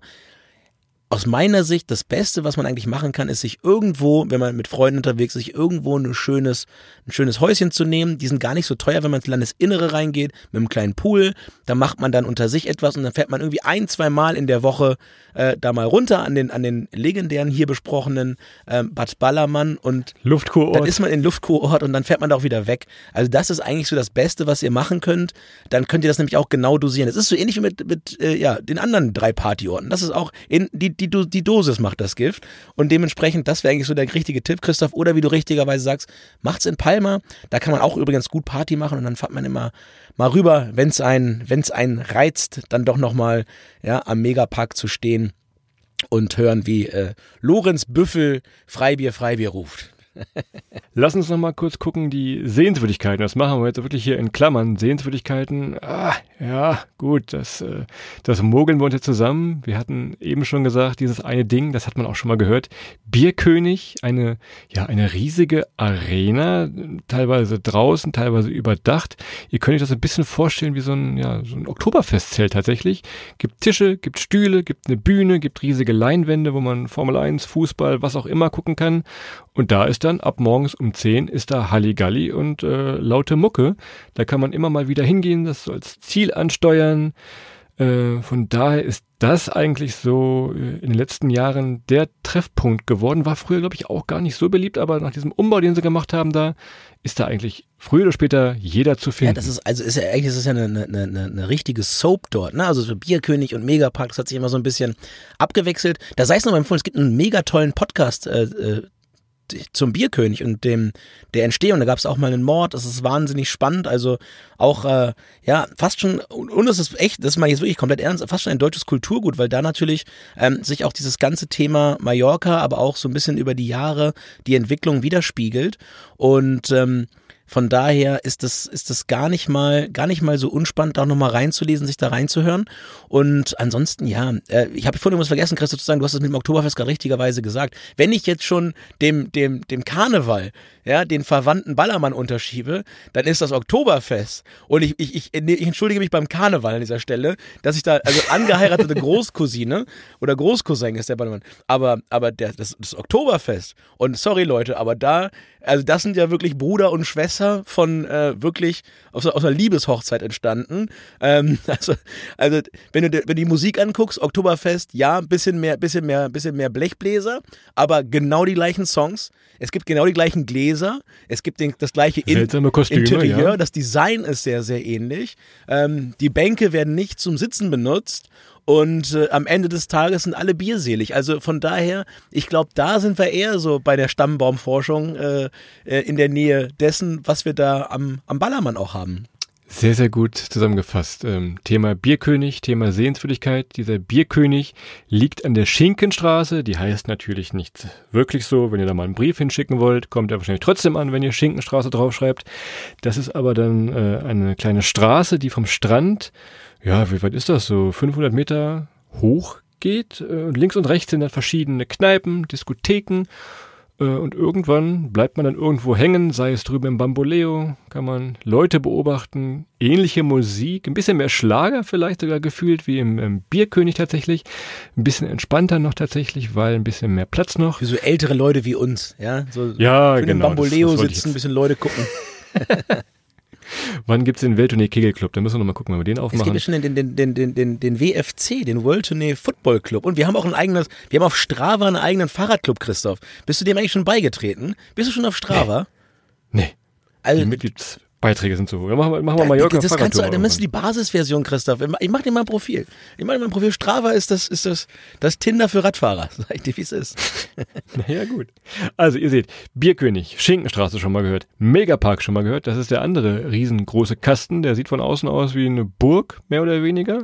aus meiner Sicht, das Beste, was man eigentlich machen kann, ist sich irgendwo, wenn man mit Freunden unterwegs ist, sich irgendwo ein schönes, ein schönes Häuschen zu nehmen. Die sind gar nicht so teuer, wenn man ins Landesinnere reingeht, mit einem kleinen Pool. Da macht man dann unter sich etwas und dann fährt man irgendwie ein, zwei Mal in der Woche äh, da mal runter an den, an den legendären hier besprochenen ähm, Bad Ballermann und dann Luftkurort. ist man in Luftkurort und dann fährt man da auch wieder weg. Also das ist eigentlich so das Beste, was ihr machen könnt. Dann könnt ihr das nämlich auch genau dosieren. Es ist so ähnlich wie mit, mit äh, ja, den anderen drei Partyorten. Das ist auch, in, die, die, die Dosis macht das Gift. Und dementsprechend, das wäre eigentlich so der richtige Tipp, Christoph. Oder wie du richtigerweise sagst, macht's in Palma. Da kann man auch übrigens gut Party machen und dann fährt man immer mal rüber, wenn's einen, wenn's einen reizt, dann doch nochmal ja, am Megapark zu stehen und hören, wie äh, Lorenz Büffel Freibier, Freibier ruft. Lass uns noch mal kurz gucken, die Sehenswürdigkeiten. Das machen wir jetzt wirklich hier in Klammern. Sehenswürdigkeiten, ah, ja, gut, das, äh, das mogeln wir uns jetzt zusammen. Wir hatten eben schon gesagt, dieses eine Ding, das hat man auch schon mal gehört. Bierkönig, eine, ja, eine riesige Arena, teilweise draußen, teilweise überdacht. Ihr könnt euch das ein bisschen vorstellen wie so ein, ja, so ein Oktoberfestzelt tatsächlich. Gibt Tische, gibt Stühle, gibt eine Bühne, gibt riesige Leinwände, wo man Formel 1, Fußball, was auch immer gucken kann. Und da ist dann ab morgens um 10 ist da Halligalli und äh, laute Mucke. Da kann man immer mal wieder hingehen, das so als Ziel ansteuern. Äh, von daher ist das eigentlich so äh, in den letzten Jahren der Treffpunkt geworden. War früher, glaube ich, auch gar nicht so beliebt, aber nach diesem Umbau, den sie gemacht haben, da ist da eigentlich früher oder später jeder zu finden. Ja, das ist, also ist ja eigentlich ist es ja eine, eine, eine, eine richtige Soap dort, ne? Also so Bierkönig und Megapark, das hat sich immer so ein bisschen abgewechselt. Da sei es noch mal empfohlen, es gibt einen mega tollen Podcast äh, äh, zum Bierkönig und dem der Entstehung. Da gab es auch mal einen Mord. Das ist wahnsinnig spannend. Also auch äh, ja fast schon und, es ist echt, das ist mal jetzt wirklich komplett ernst, fast schon ein deutsches Kulturgut, weil da natürlich ähm, sich auch dieses ganze Thema Mallorca, aber auch so ein bisschen über die Jahre die Entwicklung widerspiegelt und ähm, von daher ist das, ist das gar nicht mal, gar nicht mal so unspannend, da noch mal reinzulesen, sich da reinzuhören. Und ansonsten, ja, äh, ich habe vorhin was vergessen, Christoph, zu sagen, du hast es mit dem Oktoberfest gerade richtigerweise gesagt. Wenn ich jetzt schon dem, dem, dem Karneval, ja, den verwandten Ballermann unterschiebe, dann ist das Oktoberfest. Und ich, ich, ich, ich entschuldige mich beim Karneval an dieser Stelle, dass ich da, also angeheiratete Großcousine oder Großcousin ist der Ballermann, aber, aber der, das, das Oktoberfest. Und sorry Leute, aber da, also das sind ja wirklich Bruder und Schwester Wasser von äh, wirklich aus, aus einer Liebeshochzeit entstanden. Ähm, also, also wenn du wenn du die Musik anguckst, Oktoberfest, ja, ein bisschen mehr, bisschen mehr, bisschen mehr Blechbläser, aber genau die gleichen Songs. Es gibt genau die gleichen Gläser. Es gibt den, das gleiche In Kostüme, Interieur. ja. Das Design ist sehr, sehr ähnlich. Ähm, die Bänke werden nicht zum Sitzen benutzt. Und äh, am Ende des Tages sind alle bierselig. Also von daher, ich glaube, da sind wir eher so bei der Stammbaumforschung äh, äh, in der Nähe dessen, was wir da am, am Ballermann auch haben. Sehr, sehr gut zusammengefasst. Ähm, Thema Bierkönig, Thema Sehenswürdigkeit. Dieser Bierkönig liegt an der Schinkenstraße. Die heißt natürlich nicht wirklich so. Wenn ihr da mal einen Brief hinschicken wollt, kommt er wahrscheinlich trotzdem an, wenn ihr Schinkenstraße draufschreibt. Das ist aber dann äh, eine kleine Straße, die vom Strand, ja, wie weit ist das? So 500 Meter hoch geht. Äh, und links und rechts sind dann verschiedene Kneipen, Diskotheken. Äh, Und irgendwann bleibt man dann irgendwo hängen, sei es drüben im Bamboleo, kann man Leute beobachten, ähnliche Musik, ein bisschen mehr Schlager vielleicht sogar gefühlt wie im, im Bierkönig tatsächlich, ein bisschen entspannter noch tatsächlich, weil ein bisschen mehr Platz noch. Für so ältere Leute wie uns, ja. So Ja, schön im genau. Bamboleo das, das sitzen, ein bisschen Leute gucken. Wann gibt's den Welttournee Kegelclub? Da müssen wir noch mal gucken, wenn wir den Es gibt aufmachen. ja schon den, den, den, den, den, den WFC, den World Tournee Football Club. Und wir haben auch ein eigenes, wir haben auf Strava einen eigenen Fahrradclub, Christoph. Bist du dem eigentlich schon beigetreten? Bist du schon auf Strava? Nee, Also, die Mitgliedsbeiträge sind so hoch. Ja, machen wir, machen wir Mallorca das kannst du, dann irgendwann. die Basisversion, Christoph. Ich mach dir mal ein Profil. Ich mach dir mal ein Profil. Strava ist das, ist das, das Tinder für Radfahrer. Sag ich dir, wie es ist. Ja, gut. Also, ihr seht, Bierkönig, Schinkenstraße schon mal gehört, Megapark schon mal gehört. Das ist der andere riesengroße Kasten. Der sieht von außen aus wie eine Burg, mehr oder weniger.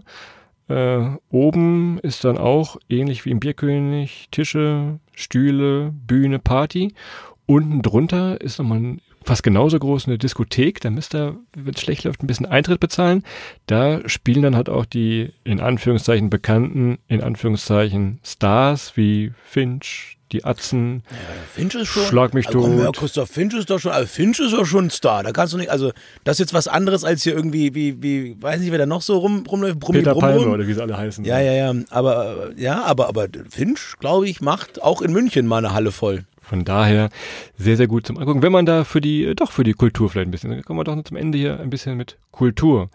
Äh, oben ist dann auch ähnlich wie im Bierkönig Tische, Stühle, Bühne, Party. Unten drunter ist nochmal ein fast genauso groß eine Diskothek. Da müsst ihr, wenn es schlecht läuft, ein bisschen Eintritt bezahlen. Da spielen dann halt auch die in Anführungszeichen bekannten, in Anführungszeichen Stars wie Finch, die Atzen. Finch ist schon. Schlag mich also, tot. Ja, Christoph Finch ist doch schon, also Finch ist doch schon ein Star. Da kannst du nicht, also, das ist jetzt was anderes als hier irgendwie, wie, wie, weiß nicht, wer da noch so rum, rumläuft. Brummi, Peter Brumm, Palmer Brumm. oder wie sie alle heißen. Ja, ja, ja. Aber, äh, ja, aber, aber Finch, glaube ich, macht auch in München mal eine Halle voll. Von daher sehr, sehr gut zum Angucken. Wenn man da für die, doch für die Kultur vielleicht ein bisschen, dann kommen wir doch zum Ende hier ein bisschen mit Kultur.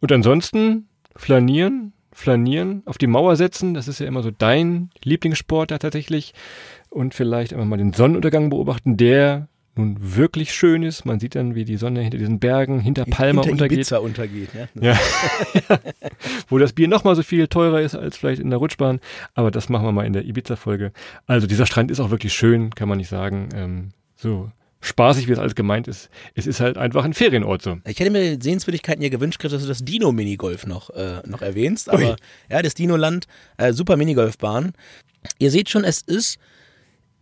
Und ansonsten flanieren, flanieren, auf die Mauer setzen, das ist ja immer so dein Lieblingssport da tatsächlich. Und vielleicht einfach mal den Sonnenuntergang beobachten, der nun wirklich schön ist. Man sieht dann, wie die Sonne hinter diesen Bergen, hinter Palma Hinter untergeht. Ibiza untergeht. Ja. Ja. Wo das Bier nochmal so viel teurer ist als vielleicht in der Rutschbahn. Aber das machen wir mal in der Ibiza-Folge. Also dieser Strand ist auch wirklich schön, kann man nicht sagen. Ähm, so spaßig, wie es alles gemeint ist. Es ist halt einfach ein Ferienort so. Ich hätte mir Sehenswürdigkeiten hier gewünscht, dass du das Dino-Minigolf noch, äh, noch erwähnst. Aber Ui. ja, das Dino-Land, äh, super Minigolfbahn. Ihr seht schon, es ist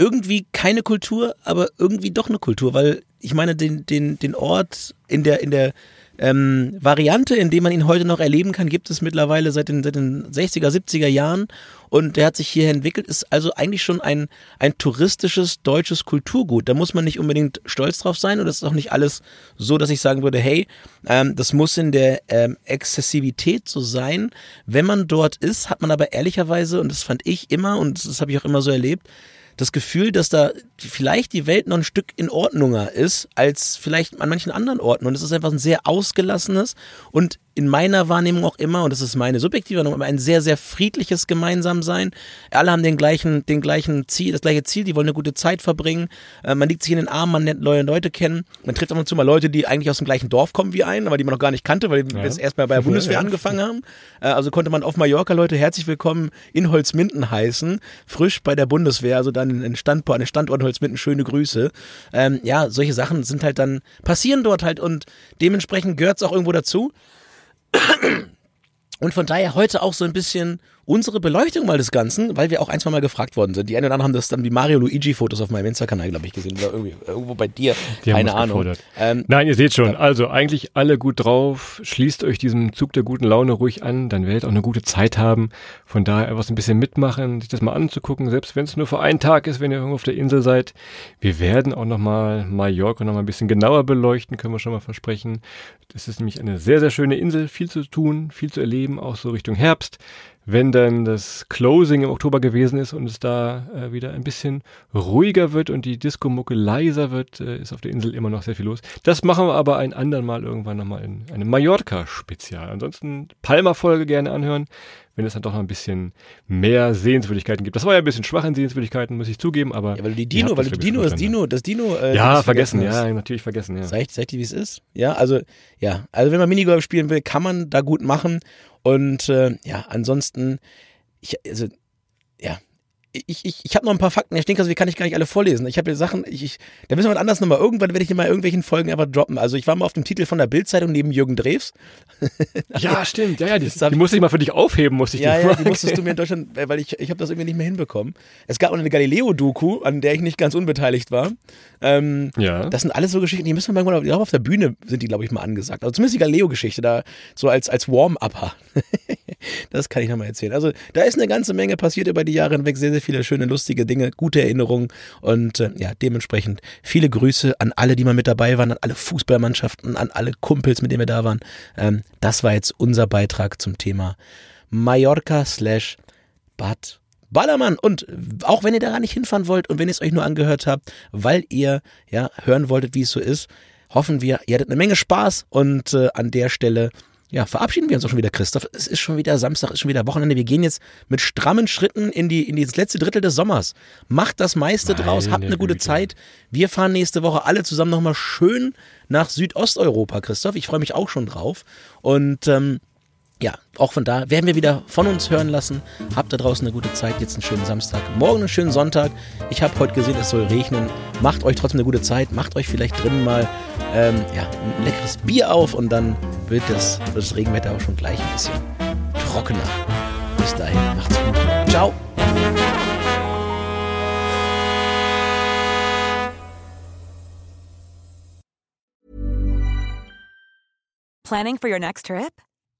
irgendwie keine Kultur, aber irgendwie doch eine Kultur, weil ich meine, den, den, den Ort in der, in der ähm, Variante, in dem man ihn heute noch erleben kann, gibt es mittlerweile seit den, seit den 60er, 70er Jahren und der hat sich hier entwickelt, ist also eigentlich schon ein, ein touristisches deutsches Kulturgut. Da muss man nicht unbedingt stolz drauf sein und das ist auch nicht alles so, dass ich sagen würde, hey, ähm, das muss in der ähm, Exzessivität so sein. Wenn man dort ist, hat man aber ehrlicherweise, und das fand ich immer und das habe ich auch immer so erlebt, das Gefühl, dass da vielleicht die Welt noch ein Stück in Ordnunger ist, als vielleicht an manchen anderen Orten. Und es ist einfach ein sehr ausgelassenes und in meiner Wahrnehmung auch immer, und das ist meine subjektive Wahrnehmung, immer ein sehr, sehr friedliches Gemeinsamsein. Alle haben den gleichen, den gleichen Ziel, das gleiche Ziel, die wollen eine gute Zeit verbringen. Äh, man liegt sich in den Armen, man lernt neue Leute kennen. Man trifft ab und zu mal Leute, die eigentlich aus dem gleichen Dorf kommen wie einen, aber die man noch gar nicht kannte, weil die Ja. jetzt erstmal bei der Bundeswehr Ja. angefangen haben. Äh, also konnte man auf Mallorca Leute herzlich willkommen in Holzminden heißen, frisch bei der Bundeswehr, also dann in Standort, an den Standort Holzminden, schöne Grüße. Ähm, ja, solche Sachen sind halt dann, passieren dort halt und dementsprechend gehört es auch irgendwo dazu. Und von daher heute auch so ein bisschen unsere Beleuchtung mal des Ganzen, weil wir auch ein, zwei Mal gefragt worden sind. Die einen oder anderen haben das dann die Mario Luigi Fotos auf meinem Insta-Kanal, glaube ich, gesehen. Oder irgendwie, irgendwo bei dir. Die Keine Ahnung. Ähm, Nein, ihr seht schon, also eigentlich alle gut drauf. Schließt euch diesem Zug der guten Laune ruhig an, dann werdet ihr auch eine gute Zeit haben. Von daher so ein bisschen mitmachen, sich das mal anzugucken, selbst wenn es nur für einen Tag ist, wenn ihr irgendwo auf der Insel seid. Wir werden auch nochmal Mallorca nochmal ein bisschen genauer beleuchten, können wir schon mal versprechen. Das ist nämlich eine sehr, sehr schöne Insel, viel zu tun, viel zu erleben, auch so Richtung Herbst. Wenn dann das Closing im Oktober gewesen ist und es da äh, wieder ein bisschen ruhiger wird und die Disco-Mucke leiser wird, äh, ist auf der Insel immer noch sehr viel los. Das machen wir aber ein andern Mal irgendwann nochmal in einem Mallorca-Spezial. Ansonsten Palma-Folge gerne anhören, wenn es dann doch noch ein bisschen mehr Sehenswürdigkeiten gibt. Das war ja ein bisschen schwach in Sehenswürdigkeiten, muss ich zugeben, aber. Ja, weil du die Dino, weil du Dino, das Dino, das Dino. Äh, ja, vergessen, vergessen ja, natürlich vergessen, ja. Sag ich, sag ich dir, wie es ist? Ja, also, ja, also wenn man Minigolf spielen will, kann man da gut machen. Und äh, ja, ansonsten, ich, also, ja, ich, ich, ich habe noch ein paar Fakten, Herr Stinkers, wie kann ich gar nicht alle vorlesen. Ich habe hier Sachen, ich, ich, da müssen wir anders nochmal, irgendwann werde ich dir mal irgendwelchen Folgen einfach droppen. Also ich war mal auf dem Titel von der Bildzeitung neben Jürgen Drews. ja, stimmt, ja, ja, die, die musste ich mal für dich aufheben, musste ich Ja, ja, die musstest du mir in Deutschland, weil ich, ich habe das irgendwie nicht mehr hinbekommen. Es gab auch eine Galileo-Doku, an der ich nicht ganz unbeteiligt war. Ähm, ja. Das sind alles so Geschichten, die müssen wir mal, ich auf der Bühne sind die, glaube ich, mal angesagt. Also zumindest die Galileo-Geschichte, da so als, als Warm-Upper. das kann ich nochmal erzählen. Also da ist eine ganze Menge passiert über die Jahre hinweg, sehr, sehr viele schöne, lustige Dinge, gute Erinnerungen und äh, ja, dementsprechend viele Grüße an alle, die mal mit dabei waren, an alle Fußballmannschaften, an alle Kumpels, mit denen wir da waren. Ähm, das war jetzt unser Beitrag zum Thema Mallorca slash Bad Ballermann. Und auch wenn ihr da nicht hinfahren wollt und wenn ihr es euch nur angehört habt, weil ihr ja hören wolltet, wie es so ist, hoffen wir, ihr hattet eine Menge Spaß und äh, an der Stelle ja, verabschieden wir uns auch schon wieder, Christoph. Es ist schon wieder Samstag, ist schon wieder Wochenende. Wir gehen jetzt mit strammen Schritten in, die, in das letzte Drittel des Sommers. Macht das meiste Meine draus, habt eine gute Güte. Zeit. Wir fahren nächste Woche alle zusammen nochmal schön nach Südosteuropa, Christoph. Ich freue mich auch schon drauf. Und ähm, ja, auch von da werden wir wieder von uns hören lassen. Habt da draußen eine gute Zeit. Jetzt einen schönen Samstag. Morgen einen schönen Sonntag. Ich habe heute gesehen, es soll regnen. Macht euch trotzdem eine gute Zeit. Macht euch vielleicht drinnen mal ähm, ja, ein leckeres Bier auf und dann wird das, wird das Regenwetter auch schon gleich ein bisschen trockener. Bis dahin, macht's gut. Ciao. Planning for your next trip?